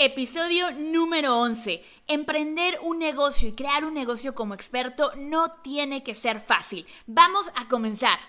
Episodio número 11. Emprender un negocio y crear un negocio como experto no tiene que ser fácil. Vamos a comenzar.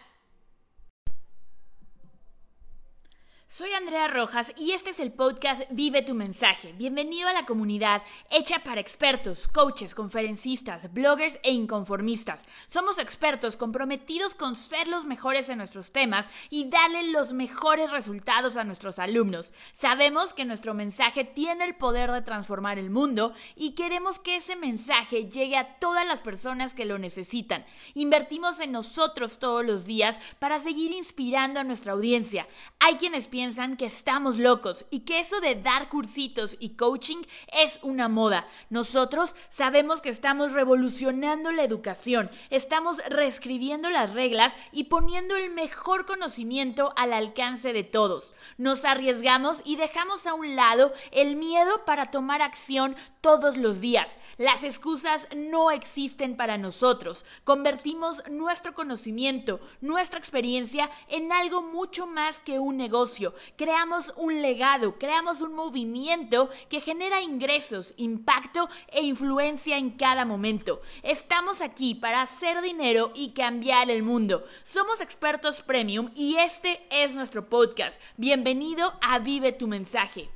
Soy Andrea Rojas y este es el podcast Vive tu mensaje. Bienvenido a la comunidad hecha para expertos, coaches, conferencistas, bloggers e inconformistas. Somos expertos comprometidos con ser los mejores en nuestros temas y darle los mejores resultados a nuestros alumnos. Sabemos que nuestro mensaje tiene el poder de transformar el mundo y queremos que ese mensaje llegue a todas las personas que lo necesitan. Invertimos en nosotros todos los días para seguir inspirando a nuestra audiencia. Hay quienes piensan piensan que estamos locos y que eso de dar cursitos y coaching es una moda. Nosotros sabemos que estamos revolucionando la educación, estamos reescribiendo las reglas y poniendo el mejor conocimiento al alcance de todos. Nos arriesgamos y dejamos a un lado el miedo para tomar acción todos los días. Las excusas no existen para nosotros. Convertimos nuestro conocimiento, nuestra experiencia en algo mucho más que un negocio creamos un legado, creamos un movimiento que genera ingresos, impacto e influencia en cada momento. Estamos aquí para hacer dinero y cambiar el mundo. Somos expertos premium y este es nuestro podcast. Bienvenido a Vive tu mensaje.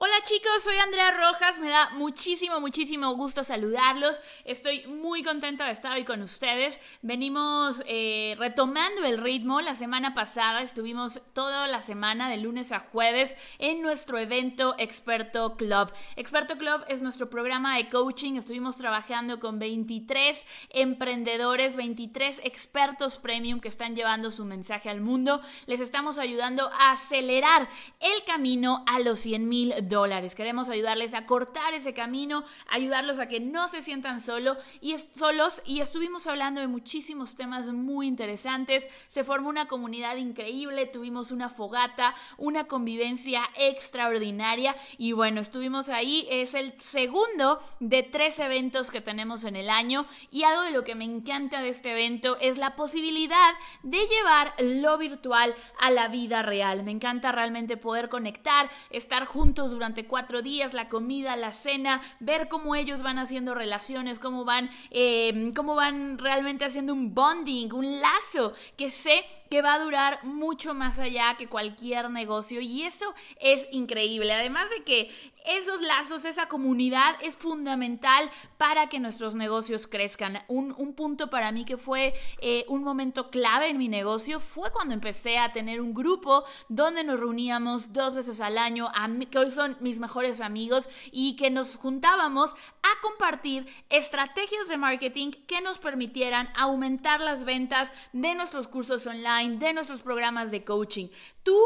Hola chicos, soy Andrea Rojas, me da muchísimo, muchísimo gusto saludarlos. Estoy muy contenta de estar hoy con ustedes. Venimos eh, retomando el ritmo. La semana pasada estuvimos toda la semana, de lunes a jueves, en nuestro evento Experto Club. Experto Club es nuestro programa de coaching. Estuvimos trabajando con 23 emprendedores, 23 expertos premium que están llevando su mensaje al mundo. Les estamos ayudando a acelerar el camino a los 100 mil dólares. Queremos ayudarles a cortar ese camino, ayudarlos a que no se sientan solo y solos y estuvimos hablando de muchísimos temas muy interesantes. Se formó una comunidad increíble, tuvimos una fogata, una convivencia extraordinaria y bueno, estuvimos ahí. Es el segundo de tres eventos que tenemos en el año y algo de lo que me encanta de este evento es la posibilidad de llevar lo virtual a la vida real. Me encanta realmente poder conectar, estar juntos durante cuatro días, la comida, la cena, ver cómo ellos van haciendo relaciones, cómo van, eh, cómo van realmente haciendo un bonding, un lazo que sé que va a durar mucho más allá que cualquier negocio y eso es increíble. Además de que esos lazos, esa comunidad es fundamental para que nuestros negocios crezcan. Un, punto para mí que fue eh, un momento clave en mi negocio fue cuando empecé a tener un grupo donde nos reuníamos dos veces al año, que hoy son mis mejores amigos, y que nos juntábamos a compartir estrategias de marketing que nos permitieran aumentar las ventas de nuestros cursos online, de nuestros programas de coaching. Tú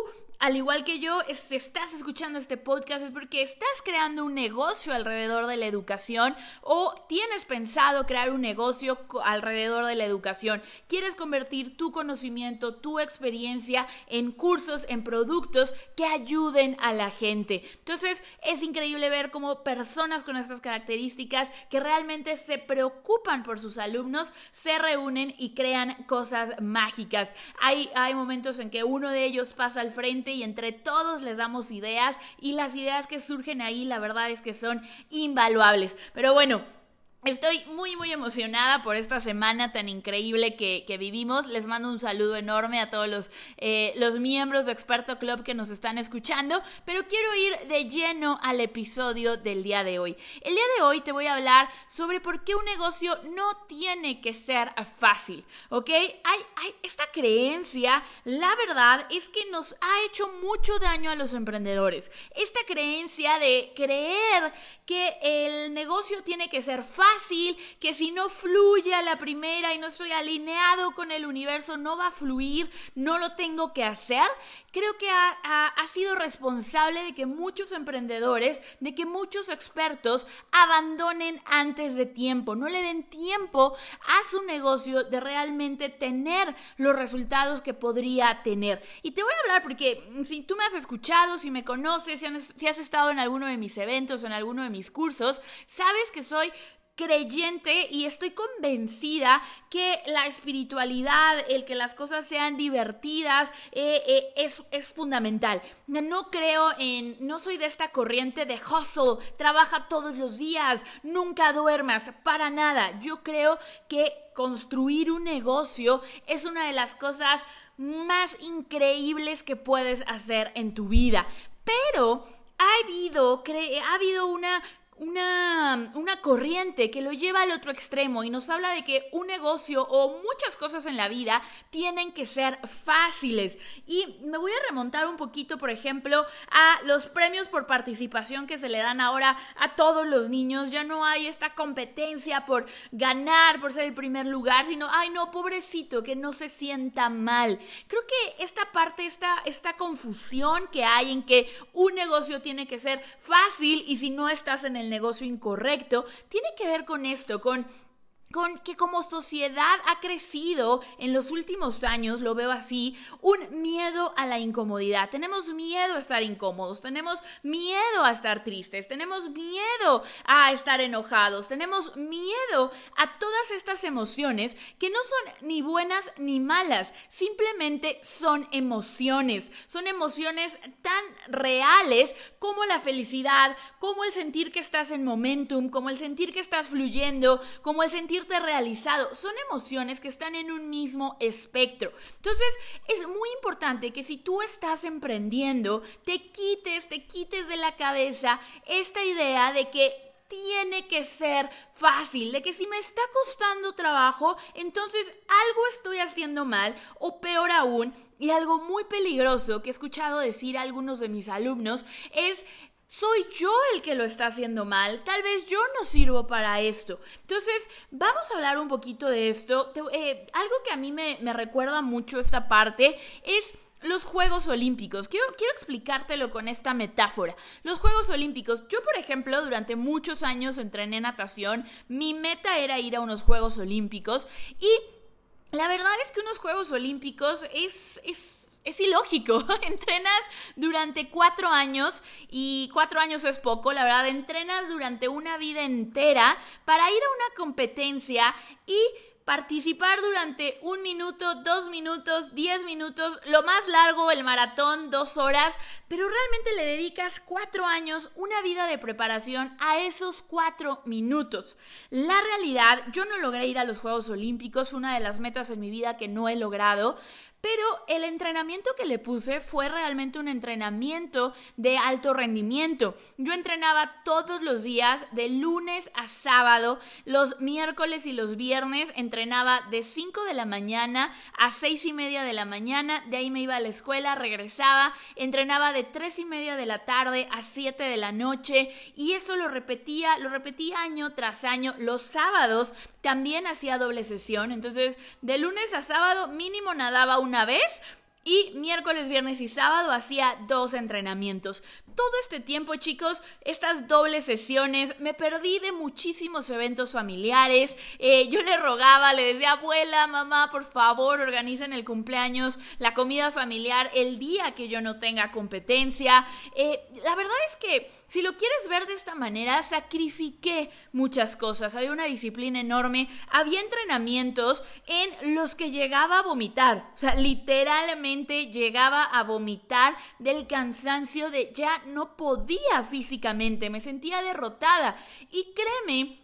al igual que yo, si estás escuchando este podcast es porque estás creando un negocio alrededor de la educación o tienes pensado crear un negocio alrededor de la educación. Quieres convertir tu conocimiento, tu experiencia en cursos, en productos que ayuden a la gente. Entonces, es increíble ver cómo personas con estas características que realmente se preocupan por sus alumnos se reúnen y crean cosas mágicas. Hay, hay momentos en que uno de ellos pasa al frente y entre todos les damos ideas y las ideas que surgen ahí la verdad es que son invaluables. Pero bueno, Estoy muy muy emocionada por esta semana tan increíble que, vivimos. Les mando un saludo enorme a todos los, eh, los miembros de Experto Club que nos están escuchando, pero quiero ir de lleno al episodio del día de hoy. El día de hoy te voy a hablar sobre por qué un negocio no tiene que ser fácil, ¿ok? Hay, hay esta creencia, la verdad es que nos ha hecho mucho daño a los emprendedores. Esta creencia de creer que el negocio tiene que ser fácil que si no fluye a la primera y no estoy alineado con el universo, no va a fluir, no lo tengo que hacer, creo que ha, ha sido responsable de que muchos emprendedores, de que muchos expertos abandonen antes de tiempo, no le den tiempo a su negocio de realmente tener los resultados que podría tener. Y te voy a hablar porque si tú me has escuchado, si me conoces, si has estado en alguno de mis eventos, en alguno de mis cursos, sabes que soy creyente y estoy convencida que la espiritualidad, el que las cosas sean divertidas, eh, eh, es, es, fundamental. No creo en, no soy de esta corriente de hustle, trabaja todos los días, nunca duermas, para nada. Yo creo que construir un negocio es una de las cosas más increíbles que puedes hacer en tu vida. Pero ha habido, ha habido una una, una, corriente que lo lleva al otro extremo y nos habla de que un negocio o muchas cosas en la vida tienen que ser fáciles. Y me voy a remontar un poquito, por ejemplo, a los premios por participación que se le dan ahora a todos los niños. Ya no hay esta competencia por ganar, por ser el primer lugar, sino, ay no, pobrecito, que no se sienta mal. Creo que esta parte, esta, esta confusión que hay en que un negocio tiene que ser fácil y si no estás en el negocio incorrecto, tiene que ver con esto, con con que como sociedad ha crecido en los últimos años, lo veo así, un miedo a la incomodidad. Tenemos miedo a estar incómodos, tenemos miedo a estar tristes, tenemos miedo a estar enojados, tenemos miedo a todas estas emociones que no son ni buenas ni malas, simplemente son emociones, son emociones tan reales como la felicidad, como el sentir que estás en momentum, como el sentir que estás fluyendo, como el sentir realizado. Son emociones que están en un mismo espectro. Entonces, es muy importante que si tú estás emprendiendo, te quites, te quites de la cabeza esta idea de que tiene que ser fácil, de que si me está costando trabajo, entonces algo estoy haciendo mal o peor aún, y algo muy peligroso que he escuchado decir a algunos de mis alumnos es soy yo el que lo está haciendo mal, tal vez yo no sirvo para esto. Entonces, vamos a hablar un poquito de esto. Eh, algo que a mí me, recuerda mucho esta parte es los Juegos Olímpicos. Quiero, quiero explicártelo con esta metáfora. Los Juegos Olímpicos. Yo, por ejemplo, durante muchos años entrené natación. Mi meta era ir a unos Juegos Olímpicos. Y la verdad es que unos Juegos Olímpicos es, es es ilógico. entrenas durante cuatro años y cuatro años es poco, la verdad, entrenas durante una vida entera para ir a una competencia y participar durante un minuto, dos minutos, diez minutos, lo más largo, el maratón, dos horas, pero realmente le dedicas cuatro años, una vida de preparación a esos cuatro minutos. La realidad, yo no logré ir a los Juegos Olímpicos, una de las metas en mi vida que no he logrado, pero el entrenamiento que le puse fue realmente un entrenamiento de alto rendimiento. Yo entrenaba todos los días, de lunes a sábado, los miércoles y los viernes entrenaba de 5 de la mañana a 6 y media de la mañana, de ahí me iba a la escuela, regresaba, entrenaba de 3 y media de la tarde a 7 de la noche y eso lo repetía, lo repetía año tras año. Los sábados también hacía doble sesión, entonces de lunes a sábado mínimo nadaba una vez y miércoles, viernes y sábado hacía dos entrenamientos. Todo este tiempo, chicos, estas dobles sesiones, me perdí de muchísimos eventos familiares. Eh, yo le rogaba, le decía, abuela, mamá, por favor, organicen el cumpleaños, la comida familiar, el día que yo no tenga competencia. Eh, la verdad es que si lo quieres ver de esta manera, sacrifiqué muchas cosas. Había una disciplina enorme, había entrenamientos en los que llegaba a vomitar. O sea, literalmente llegaba a vomitar del cansancio de ya no podía físicamente, me sentía derrotada. Y créeme,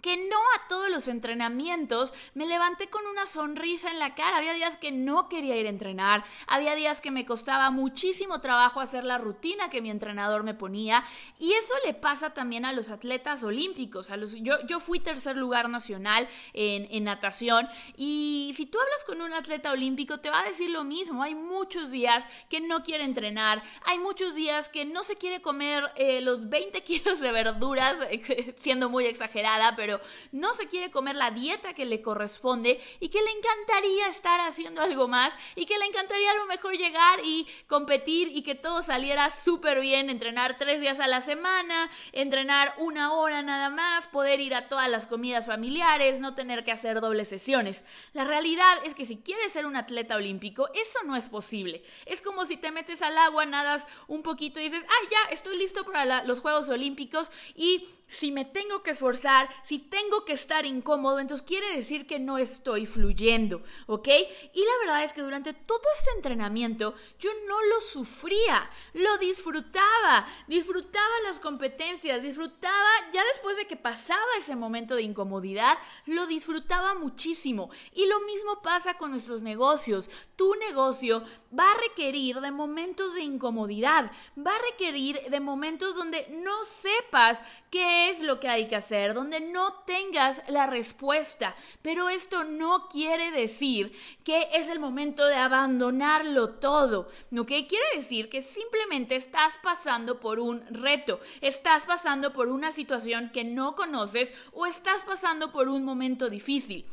que no a todos los entrenamientos me levanté con una sonrisa en la cara. Había días que no quería ir a entrenar, había días que me costaba muchísimo trabajo hacer la rutina que mi entrenador me ponía y eso le pasa también a los atletas olímpicos. Yo, yo fui tercer lugar nacional en, en natación y si tú hablas con un atleta olímpico te va a decir lo mismo. Hay muchos días que no quiere entrenar, hay muchos días que no se quiere comer eh, los 20 kilos de verduras, siendo muy exagerada, pero no se quiere comer la dieta que le corresponde y que le encantaría estar haciendo algo más y que le encantaría a lo mejor llegar y competir y que todo saliera súper bien, entrenar tres días a la semana, entrenar una hora nada más, poder ir a todas las comidas familiares, no tener que hacer dobles sesiones. La realidad es que si quieres ser un atleta olímpico, eso no es posible. Es como si te metes al agua, nadas un poquito y dices, ah, ya, estoy listo para los Juegos Olímpicos y si me tengo que esforzar, si tengo que estar incómodo, entonces quiere decir que no estoy fluyendo, ¿ok? Y la verdad es que durante todo este entrenamiento yo no lo sufría, lo disfrutaba, disfrutaba las competencias, disfrutaba, ya después de que pasaba ese momento de incomodidad, lo disfrutaba muchísimo. Y lo mismo pasa con nuestros negocios. Tu negocio va a requerir de momentos de incomodidad, va a requerir de momentos donde no sepas qué es lo que hay que hacer, donde no tengas la respuesta. Pero esto no quiere decir que es el momento de abandonarlo todo. ¿No? ¿Qué quiere decir? Que simplemente estás pasando por un reto, estás pasando por una situación que no conoces o estás pasando por un momento difícil.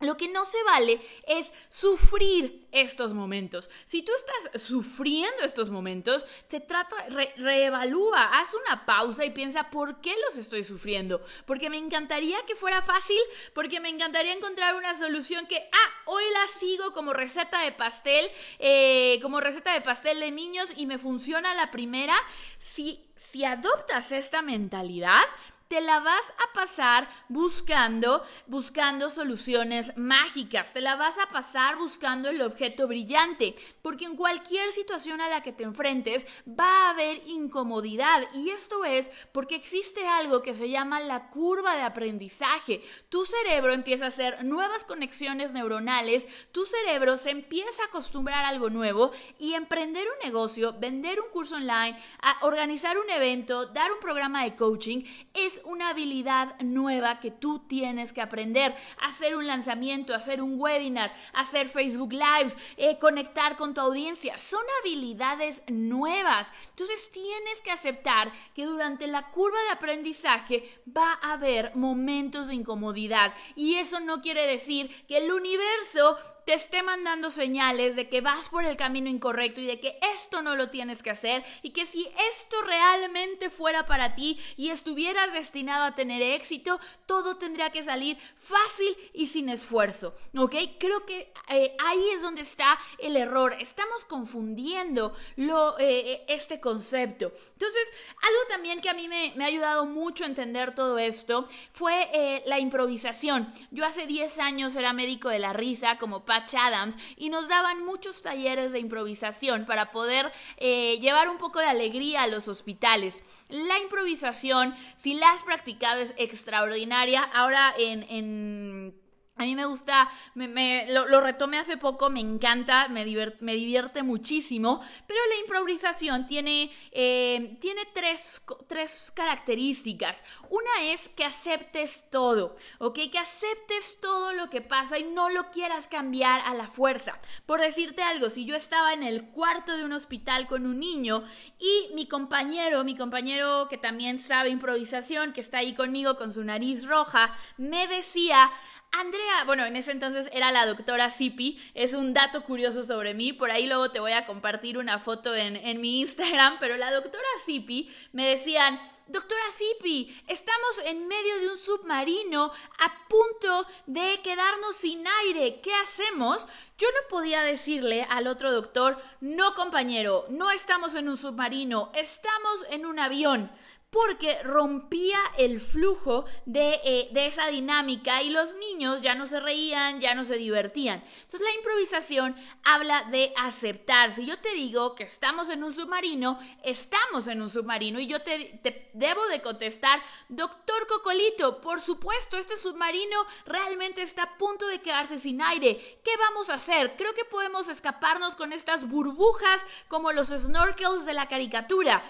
Lo que no se vale es sufrir estos momentos. Si tú estás sufriendo estos momentos, te trata, reevalúa, haz una pausa y piensa por qué los estoy sufriendo. Porque me encantaría que fuera fácil, porque me encantaría encontrar una solución que, ah, hoy la sigo como receta de pastel, eh, como receta de pastel de niños y me funciona la primera. Si, si adoptas esta mentalidad, te la vas a pasar buscando, buscando soluciones mágicas, te la vas a pasar buscando el objeto brillante, porque en cualquier situación a la que te enfrentes va a haber incomodidad y esto es porque existe algo que se llama la curva de aprendizaje. Tu cerebro empieza a hacer nuevas conexiones neuronales, tu cerebro se empieza a acostumbrar a algo nuevo y emprender un negocio, vender un curso online, organizar un evento, dar un programa de coaching es una habilidad nueva que tú tienes que aprender. Hacer un lanzamiento, hacer un webinar, hacer Facebook Lives, eh, conectar con tu audiencia. Son habilidades nuevas. Entonces tienes que aceptar que durante la curva de aprendizaje va a haber momentos de incomodidad. Y eso no quiere decir que el universo te esté mandando señales de que vas por el camino incorrecto y de que esto no lo tienes que hacer y que si esto realmente fuera para ti y estuvieras destinado a tener éxito, todo tendría que salir fácil y sin esfuerzo, ¿ok? Creo que eh, ahí es donde está el error. Estamos confundiendo lo, eh, este concepto. Entonces, algo también que a mí me, ha ayudado mucho a entender todo esto fue eh, la improvisación. Yo hace 10 años era médico de la risa como Adams y nos daban muchos talleres de improvisación para poder eh, llevar un poco de alegría a los hospitales. La improvisación, si la has practicado, es extraordinaria. Ahora en a mí me gusta, me, lo, lo, retomé hace poco, me encanta, me, me divierte muchísimo, pero la improvisación tiene, eh, tiene tres, tres, características. Una es que aceptes todo, ¿ok? Que aceptes todo lo que pasa y no lo quieras cambiar a la fuerza. Por decirte algo, si yo estaba en el cuarto de un hospital con un niño y mi compañero, mi compañero que también sabe improvisación, que está ahí conmigo con su nariz roja, me decía, Andrea, bueno, en ese entonces era la doctora Zipi, es un dato curioso sobre mí, por ahí luego te voy a compartir una foto en, en mi Instagram, pero la doctora Zipi me decían, Doctora Zipi, estamos en medio de un submarino a punto de quedarnos sin aire. ¿Qué hacemos? Yo no podía decirle al otro doctor, no compañero, no estamos en un submarino, estamos en un avión porque rompía el flujo eh, de, esa dinámica y los niños ya no se reían, ya no se divertían. Entonces la improvisación habla de aceptar. Si yo te digo que estamos en un submarino, estamos en un submarino y yo te, te debo de contestar, doctor Cocolito, por supuesto, este submarino realmente está a punto de quedarse sin aire. ¿Qué vamos a hacer? Creo que podemos escaparnos con estas burbujas como los snorkels de la caricatura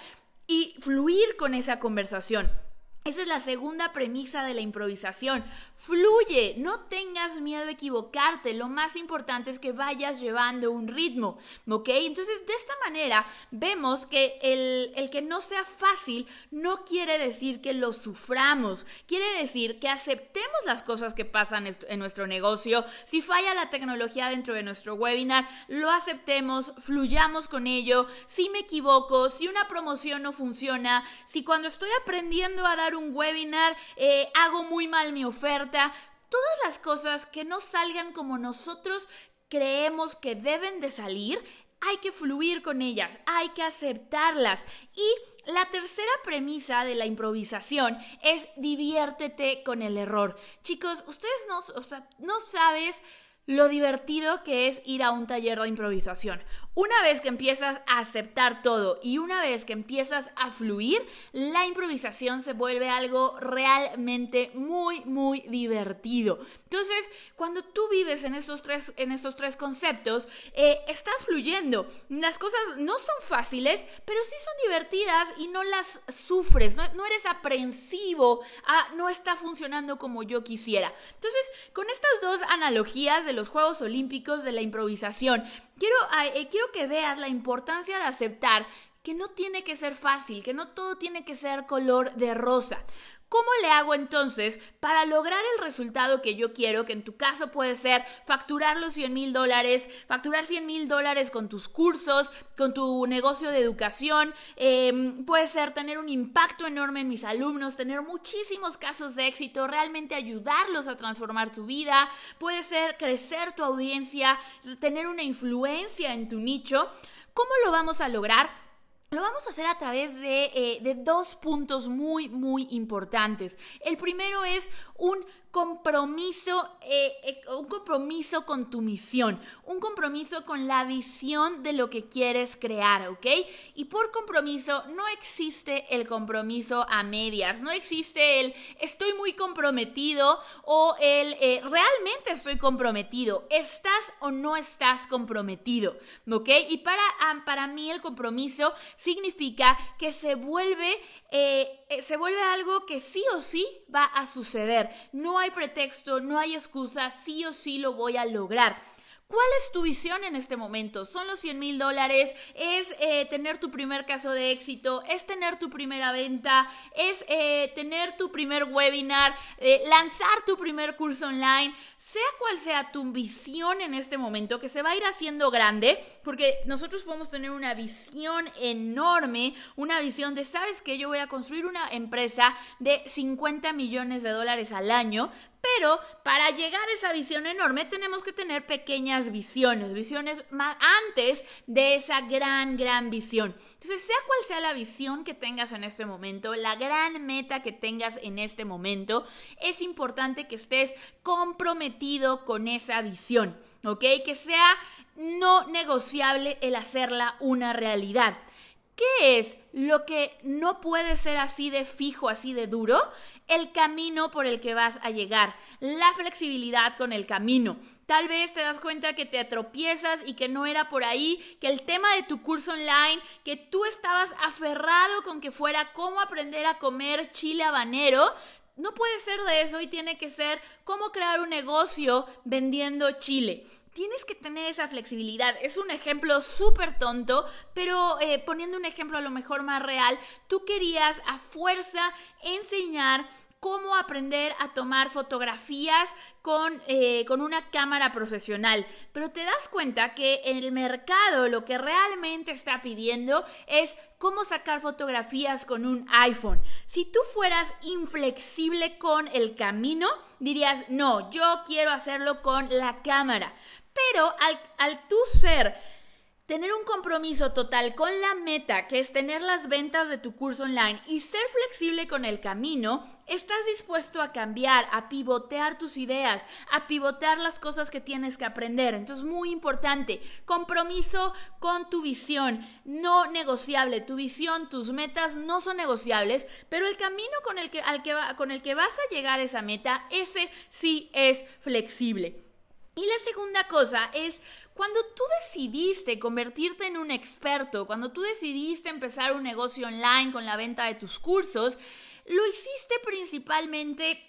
y fluir con esa conversación. Esa es la segunda premisa de la improvisación. Fluye, no tengas miedo a equivocarte. Lo más importante es que vayas llevando un ritmo, ¿ok? Entonces, de esta manera vemos que el, el que no sea fácil no quiere decir que lo suframos. Quiere decir que aceptemos las cosas que pasan en nuestro negocio. Si falla la tecnología dentro de nuestro webinar, lo aceptemos, fluyamos con ello. Si me equivoco, si una promoción no funciona, si cuando estoy aprendiendo a dar un webinar, eh, hago muy mal mi oferta, todas las cosas que no salgan como nosotros creemos que deben de salir, hay que fluir con ellas, hay que aceptarlas y La tercera premisa de la improvisación es diviértete con el error. Chicos, ustedes no, o sea, no sabes lo divertido que es ir a un taller de improvisación. Una vez que empiezas a aceptar todo y una vez que empiezas a fluir, la improvisación se vuelve algo realmente muy, muy divertido. Entonces, cuando tú vives en esos tres, en tres conceptos, eh, estás fluyendo. Las cosas no son fáciles, pero sí son divertidas y no las sufres, no, eres aprensivo a no está funcionando como yo quisiera. Entonces, con estas dos analogías de los Juegos Olímpicos de la improvisación, quiero, eh, quiero que veas la importancia de aceptar que no tiene que ser fácil, que no todo tiene que ser color de rosa. ¿Cómo le hago entonces para lograr el resultado que yo quiero? Que en tu caso puede ser facturar los 100 mil dólares, facturar 100 mil dólares con tus cursos, con tu negocio de educación, em, puede ser tener un impacto enorme en mis alumnos, tener muchísimos casos de éxito, realmente ayudarlos a transformar su vida, puede ser crecer tu audiencia, tener una influencia en tu nicho. ¿Cómo lo vamos a lograr? Lo vamos a hacer a través de, eh, de, dos puntos muy, muy importantes. El primero es un compromiso, eh, eh, un compromiso con tu misión, un compromiso con la visión de lo que quieres crear, ¿ok? Y por compromiso no existe el compromiso a medias, no existe el estoy muy comprometido o el realmente estoy comprometido, estás o no estás comprometido, ¿ok? Y para, para mí el compromiso significa que se vuelve, se vuelve algo que sí o sí va a suceder, no hay pretexto, no hay excusa, sí o sí lo voy a lograr. ¿Cuál es tu visión en este momento? ¿Son los 100 mil dólares? ¿Es eh, tener tu primer caso de éxito? ¿Es tener tu primera venta? ¿Es eh, tener tu primer webinar? Eh, ¿Lanzar tu primer curso online? Sea cual sea tu visión en este momento, que se va a ir haciendo grande, porque nosotros podemos tener una visión enorme, una visión de, ¿sabes que Yo voy a construir una empresa de 50 millones de dólares al año, pero para llegar a esa visión enorme tenemos que tener pequeñas visiones, visiones antes de esa gran, gran visión. Entonces, sea cual sea la visión que tengas en este momento, la gran meta que tengas en este momento, es importante que estés comprometido con esa visión, ¿ok? Que sea no negociable el hacerla una realidad. ¿Qué es lo que no puede ser así de fijo, así de duro? El camino por el que vas a llegar, la flexibilidad con el camino. Tal vez te das cuenta que te atropiezas y que no era por ahí, que el tema de tu curso online, que tú estabas aferrado con que fuera cómo aprender a comer chile habanero, no puede ser de eso y tiene que ser cómo crear un negocio vendiendo chile tienes que tener esa flexibilidad. Es un ejemplo súper tonto, pero eh, poniendo un ejemplo a lo mejor más real, tú querías a fuerza enseñar cómo aprender a tomar fotografías con, eh, con, una cámara profesional. Pero te das cuenta que el mercado lo que realmente está pidiendo es cómo sacar fotografías con un iPhone. Si tú fueras inflexible con el camino, dirías, no, yo quiero hacerlo con la cámara. Pero al, al tú ser Tener un compromiso total con la meta, que es tener las ventas de tu curso online y ser flexible con el camino, estás dispuesto a cambiar, a pivotear tus ideas, a pivotear las cosas que tienes que aprender. Entonces, muy importante, compromiso con tu visión, no negociable. Tu visión, tus metas no son negociables, pero el camino con el que, al que, con el que vas a llegar a esa meta, ese sí es flexible. Y la segunda cosa es cuando tú decidiste convertirte en un experto, cuando tú decidiste empezar un negocio online con la venta de tus cursos, lo hiciste principalmente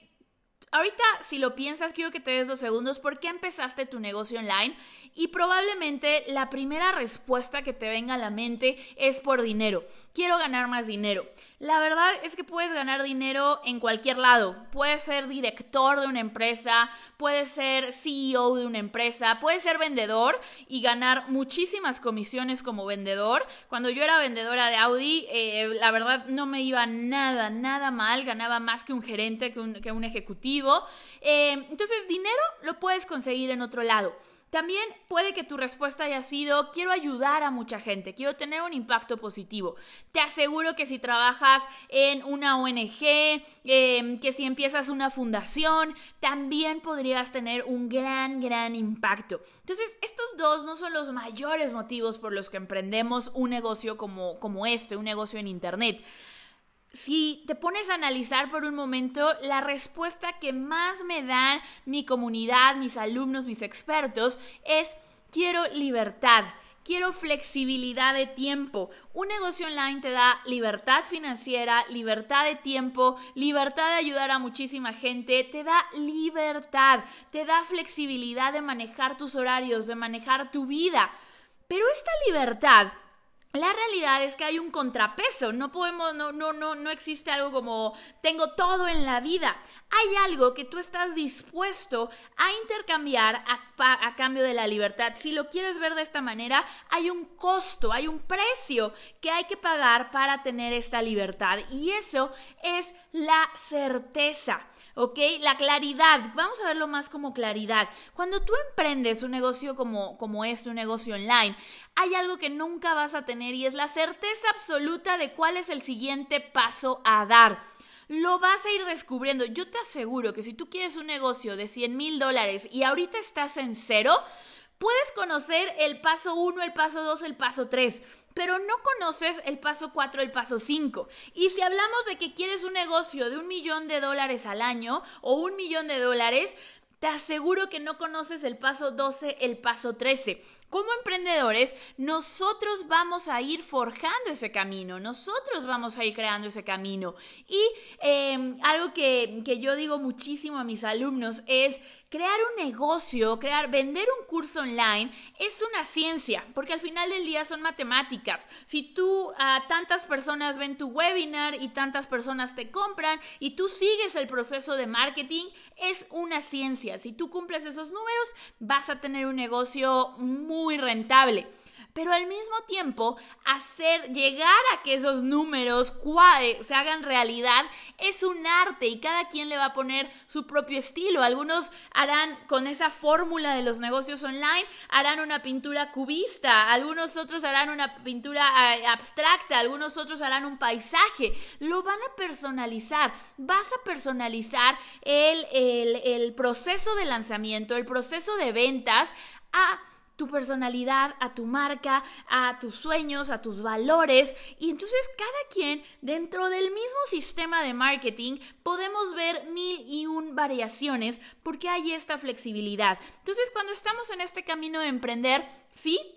Ahorita, si lo piensas, quiero que te des dos segundos. ¿Por qué empezaste tu negocio online? Y probablemente la primera respuesta que te venga a la mente es por dinero. Quiero ganar más dinero. La verdad es que puedes ganar dinero en cualquier lado. Puedes ser director de una empresa, puedes ser CEO de una empresa, puedes ser vendedor y ganar muchísimas comisiones como vendedor. Cuando yo era vendedora de Audi, eh, la verdad no me iba nada, nada mal. Ganaba más que un gerente, que un, ejecutivo. Eh, entonces, dinero lo puedes conseguir en otro lado. También puede que tu respuesta haya sido, quiero ayudar a mucha gente, quiero tener un impacto positivo. Te aseguro que si trabajas en una ONG, em, que si empiezas una fundación, también podrías tener un gran, gran impacto. Entonces, estos dos no son los mayores motivos por los que emprendemos un negocio como, como este, un negocio en Internet si te pones a analizar por un momento, la respuesta que más me dan mi comunidad, mis alumnos, mis expertos, es quiero libertad. Quiero flexibilidad de tiempo. Un negocio online te da libertad financiera, libertad de tiempo, libertad de ayudar a muchísima gente, te da libertad, te da flexibilidad de manejar tus horarios, de manejar tu vida. Pero esta libertad la realidad es que hay un contrapeso, no podemos, no, no, no, no existe algo como tengo todo en la vida. Hay algo que tú estás dispuesto a intercambiar a, a, cambio de la libertad. Si lo quieres ver de esta manera, hay un costo, hay un precio que hay que pagar para tener esta libertad. Y eso es la certeza, ¿ok? La claridad. Vamos a verlo más como claridad. Cuando tú emprendes un negocio como, como este, un negocio online, hay algo que nunca vas a tener y es la certeza absoluta de cuál es el siguiente paso a dar. Lo vas a ir descubriendo. Yo te aseguro que si tú quieres un negocio de 100 mil dólares y ahorita estás en cero, puedes conocer el paso 1, el paso 2, el paso 3 pero no conoces el paso 4, el paso 5. Y si hablamos de que quieres un negocio de un millón de dólares al año o un millón de dólares, te aseguro que no conoces el paso 12, el paso 13. Como emprendedores, nosotros vamos a ir forjando ese camino, nosotros vamos a ir creando ese camino. Y em, algo que, que yo digo muchísimo a mis alumnos es crear un negocio, crear, vender un curso online es una ciencia, porque al final del día son matemáticas. Si tú a tantas personas ven tu webinar y tantas personas te compran y tú sigues el proceso de marketing, es una ciencia. Si tú cumples esos números, vas a tener un negocio muy rentable pero al mismo tiempo hacer llegar a que esos números se hagan realidad es un arte y cada quien le va a poner su propio estilo. Algunos harán con esa fórmula de los negocios online, harán una pintura cubista, algunos otros harán una pintura eh, abstracta, algunos otros harán un paisaje. Lo van a personalizar. Vas a personalizar el, el, el proceso de lanzamiento, el proceso de ventas a tu personalidad, a tu marca, a tus sueños, a tus valores. Y entonces cada quien dentro del mismo sistema de marketing podemos ver mil y un variaciones porque hay esta flexibilidad. Entonces cuando estamos en este camino de emprender, sí,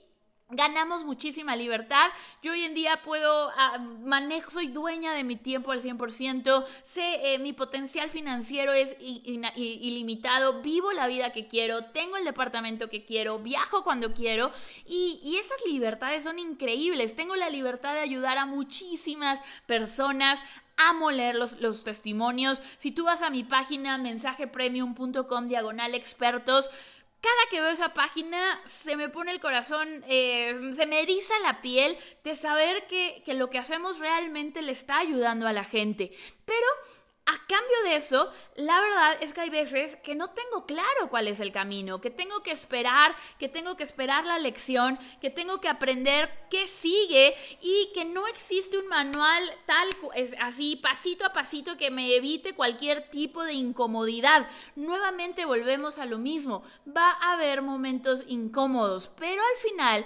Ganamos muchísima libertad. Yo hoy en día puedo, ah, manejo, soy dueña de mi tiempo al 100%, sé, eh, mi potencial financiero es ilimitado, vivo la vida que quiero, tengo el departamento que quiero, viajo cuando quiero y, y esas libertades son increíbles. Tengo la libertad de ayudar a muchísimas personas amo leer los, los, testimonios. Si tú vas a mi página mensajepremium.com diagonal expertos, cada que veo esa página se me pone el corazón, eh, se me eriza la piel de saber que, que lo que hacemos realmente le está ayudando a la gente. Pero a cambio de eso, la verdad es que hay veces que no tengo claro cuál es el camino, que tengo que esperar, que tengo que esperar la lección, que tengo que aprender qué sigue y que no existe un manual tal así pasito a pasito que me evite cualquier tipo de incomodidad. Nuevamente volvemos a lo mismo. Va a haber momentos incómodos, pero al final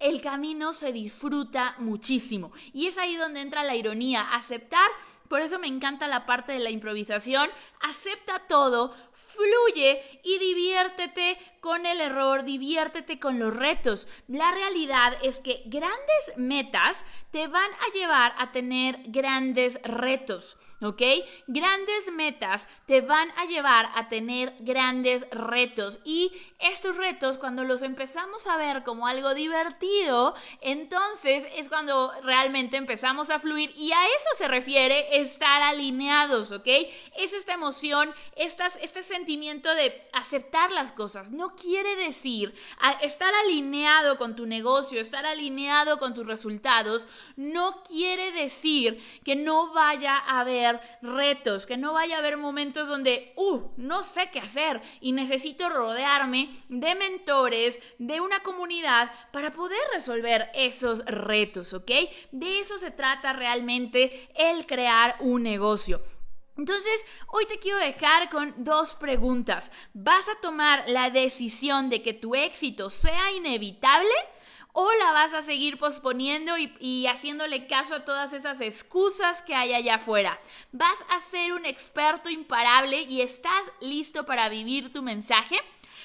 el camino se disfruta muchísimo. Y es ahí donde entra la ironía, aceptar por eso me encanta la parte de la improvisación. Acepta todo, fluye y diviértete con el error, diviértete con los retos. La realidad es que grandes metas te van a llevar a tener grandes retos. ¿ok? Grandes metas te van a llevar a tener grandes retos y estos retos cuando los empezamos a ver como algo divertido, entonces es cuando realmente empezamos a fluir y a eso se refiere estar alineados, ¿ok? Es esta emoción, estas, este sentimiento de aceptar las cosas. No quiere decir estar alineado con tu negocio, estar alineado con tus resultados, no quiere decir que no vaya a haber retos, que no vaya a haber momentos donde, uh, no sé qué hacer y necesito rodearme de mentores, de una comunidad para poder resolver esos retos, ¿ok? De eso se trata realmente el crear un negocio. Entonces, hoy te quiero dejar con dos preguntas. ¿Vas a tomar la decisión de que tu éxito sea inevitable? ¿O la vas a seguir posponiendo y, haciéndole caso a todas esas excusas que hay allá afuera? ¿Vas a ser un experto imparable y estás listo para vivir tu mensaje?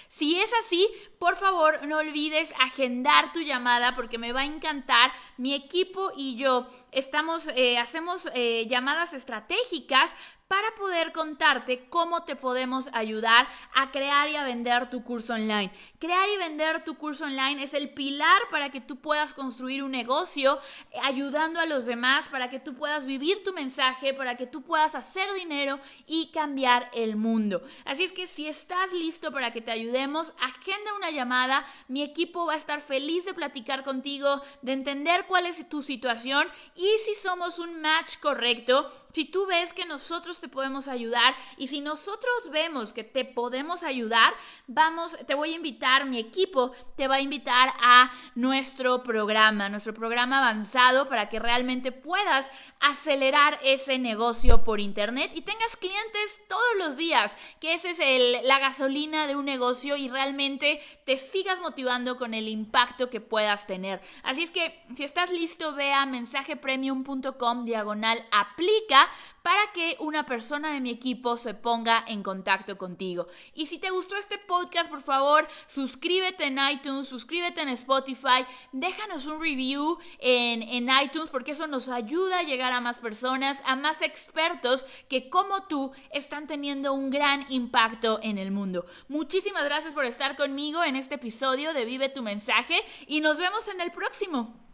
Si es así, por favor no olvides agendar tu llamada porque me va a encantar. Mi equipo y yo estamos, eh, hacemos eh, llamadas estratégicas para poder contarte cómo te podemos ayudar a crear y a vender tu curso online. Crear y vender tu curso online es el pilar para que tú puedas construir un negocio eh, ayudando a los demás, para que tú puedas vivir tu mensaje, para que tú puedas hacer dinero y cambiar el mundo. Así es que si estás listo para que te ayudemos, agenda una llamada. Mi equipo va a estar feliz de platicar contigo, de entender cuál es tu situación y si somos un match correcto, si tú ves que nosotros te podemos ayudar y si nosotros vemos que te podemos ayudar, vamos, te voy a invitar, mi equipo te va a invitar a nuestro programa, nuestro programa avanzado para que realmente puedas acelerar ese negocio por internet y tengas clientes todos los días, que esa es el, la gasolina de un negocio y realmente te sigas motivando con el impacto que puedas tener. Así es que si estás listo, ve a mensajepremium.com diagonal aplica para que una persona de mi equipo se ponga en contacto contigo. Y si te gustó este podcast, por favor, suscríbete en iTunes, suscríbete en Spotify, déjanos un review en, en iTunes porque eso nos ayuda a llegar a más personas, a más expertos que como tú están teniendo un gran impacto en el mundo. Muchísimas gracias por estar conmigo en este episodio de Vive tu mensaje y nos vemos en el próximo.